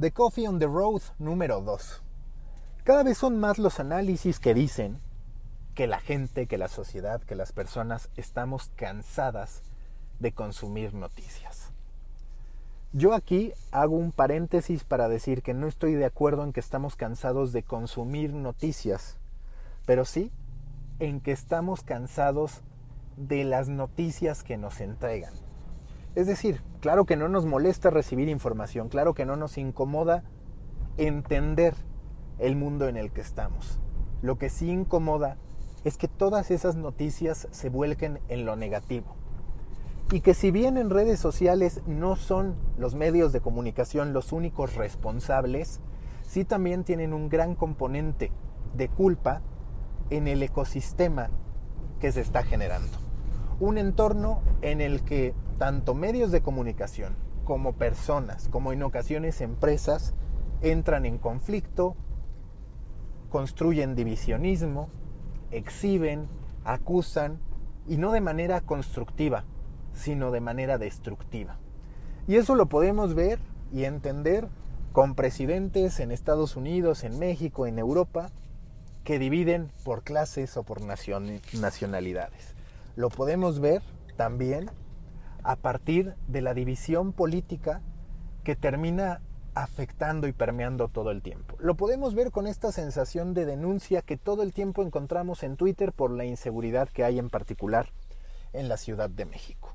The Coffee on the Road número 2. Cada vez son más los análisis que dicen que la gente, que la sociedad, que las personas estamos cansadas de consumir noticias. Yo aquí hago un paréntesis para decir que no estoy de acuerdo en que estamos cansados de consumir noticias, pero sí en que estamos cansados de las noticias que nos entregan. Es decir, claro que no nos molesta recibir información, claro que no nos incomoda entender el mundo en el que estamos. Lo que sí incomoda es que todas esas noticias se vuelquen en lo negativo. Y que si bien en redes sociales no son los medios de comunicación los únicos responsables, sí también tienen un gran componente de culpa en el ecosistema que se está generando. Un entorno en el que tanto medios de comunicación como personas, como en ocasiones empresas, entran en conflicto, construyen divisionismo, exhiben, acusan, y no de manera constructiva, sino de manera destructiva. Y eso lo podemos ver y entender con presidentes en Estados Unidos, en México, en Europa, que dividen por clases o por nacionalidades. Lo podemos ver también a partir de la división política que termina afectando y permeando todo el tiempo. Lo podemos ver con esta sensación de denuncia que todo el tiempo encontramos en Twitter por la inseguridad que hay en particular en la Ciudad de México.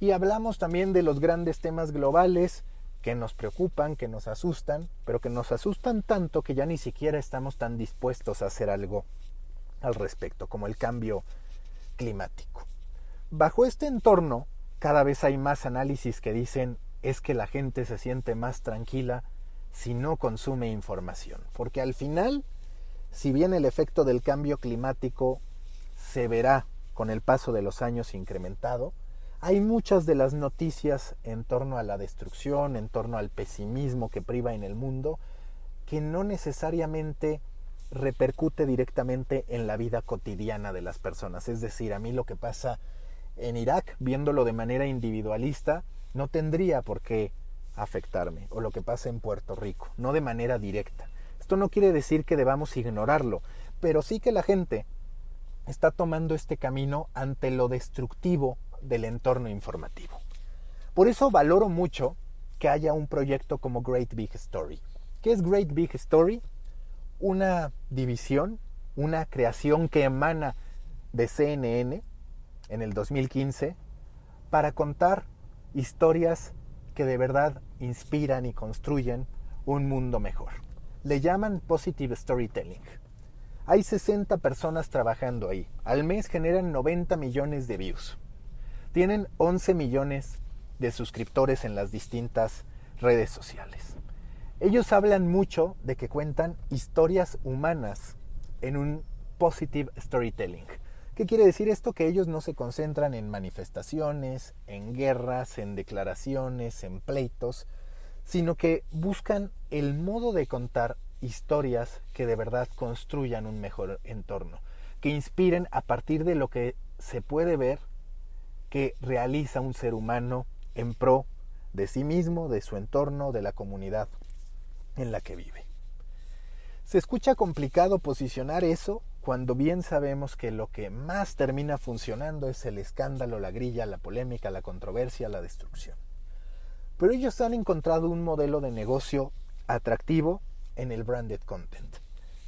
Y hablamos también de los grandes temas globales que nos preocupan, que nos asustan, pero que nos asustan tanto que ya ni siquiera estamos tan dispuestos a hacer algo al respecto, como el cambio climático. Bajo este entorno, cada vez hay más análisis que dicen es que la gente se siente más tranquila si no consume información. Porque al final, si bien el efecto del cambio climático se verá con el paso de los años incrementado, hay muchas de las noticias en torno a la destrucción, en torno al pesimismo que priva en el mundo, que no necesariamente repercute directamente en la vida cotidiana de las personas. Es decir, a mí lo que pasa en Irak, viéndolo de manera individualista, no tendría por qué afectarme, o lo que pasa en Puerto Rico, no de manera directa. Esto no quiere decir que debamos ignorarlo, pero sí que la gente está tomando este camino ante lo destructivo del entorno informativo. Por eso valoro mucho que haya un proyecto como Great Big Story. ¿Qué es Great Big Story? Una división, una creación que emana de CNN en el 2015 para contar historias que de verdad inspiran y construyen un mundo mejor. Le llaman Positive Storytelling. Hay 60 personas trabajando ahí. Al mes generan 90 millones de views. Tienen 11 millones de suscriptores en las distintas redes sociales. Ellos hablan mucho de que cuentan historias humanas en un positive storytelling. ¿Qué quiere decir esto? Que ellos no se concentran en manifestaciones, en guerras, en declaraciones, en pleitos, sino que buscan el modo de contar historias que de verdad construyan un mejor entorno, que inspiren a partir de lo que se puede ver que realiza un ser humano en pro de sí mismo, de su entorno, de la comunidad en la que vive. Se escucha complicado posicionar eso cuando bien sabemos que lo que más termina funcionando es el escándalo, la grilla, la polémica, la controversia, la destrucción. Pero ellos han encontrado un modelo de negocio atractivo en el branded content.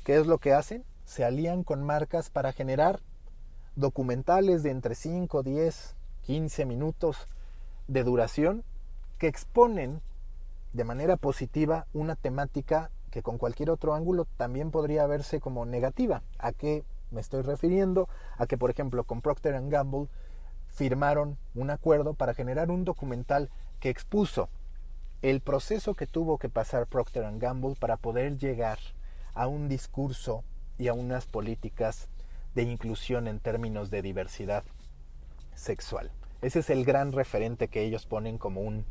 ¿Qué es lo que hacen? Se alían con marcas para generar documentales de entre 5, 10, 15 minutos de duración que exponen de manera positiva una temática que con cualquier otro ángulo también podría verse como negativa. ¿A qué me estoy refiriendo? A que, por ejemplo, con Procter Gamble firmaron un acuerdo para generar un documental que expuso el proceso que tuvo que pasar Procter Gamble para poder llegar a un discurso y a unas políticas de inclusión en términos de diversidad sexual. Ese es el gran referente que ellos ponen como un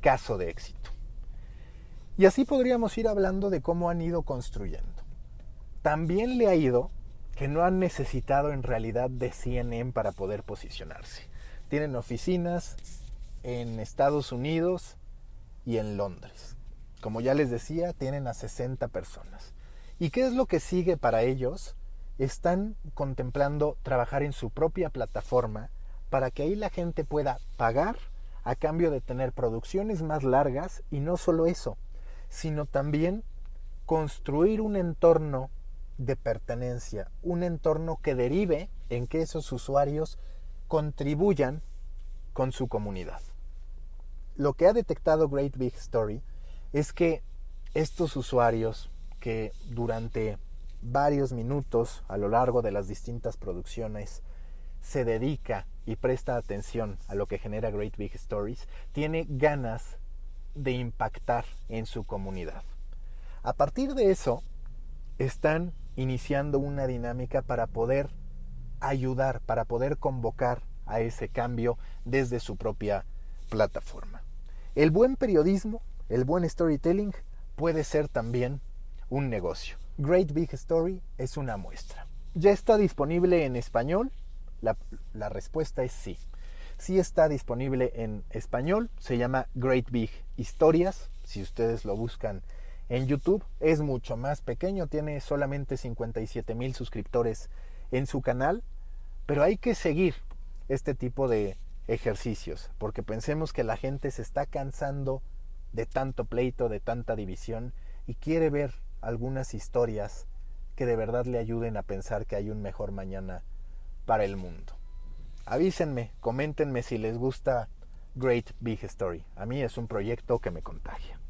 caso de éxito. Y así podríamos ir hablando de cómo han ido construyendo. También le ha ido que no han necesitado en realidad de CNN para poder posicionarse. Tienen oficinas en Estados Unidos y en Londres. Como ya les decía, tienen a 60 personas. ¿Y qué es lo que sigue para ellos? Están contemplando trabajar en su propia plataforma para que ahí la gente pueda pagar a cambio de tener producciones más largas y no solo eso, sino también construir un entorno de pertenencia, un entorno que derive en que esos usuarios contribuyan con su comunidad. Lo que ha detectado Great Big Story es que estos usuarios que durante varios minutos a lo largo de las distintas producciones se dedica y presta atención a lo que genera Great Big Stories, tiene ganas de impactar en su comunidad. A partir de eso, están iniciando una dinámica para poder ayudar, para poder convocar a ese cambio desde su propia plataforma. El buen periodismo, el buen storytelling puede ser también un negocio. Great Big Story es una muestra. ¿Ya está disponible en español? La, la respuesta es sí. Sí está disponible en español, se llama Great Big Historias, si ustedes lo buscan en YouTube. Es mucho más pequeño, tiene solamente 57 mil suscriptores en su canal, pero hay que seguir este tipo de ejercicios, porque pensemos que la gente se está cansando de tanto pleito, de tanta división, y quiere ver algunas historias que de verdad le ayuden a pensar que hay un mejor mañana para el mundo. Avísenme, coméntenme si les gusta Great Big Story. A mí es un proyecto que me contagia.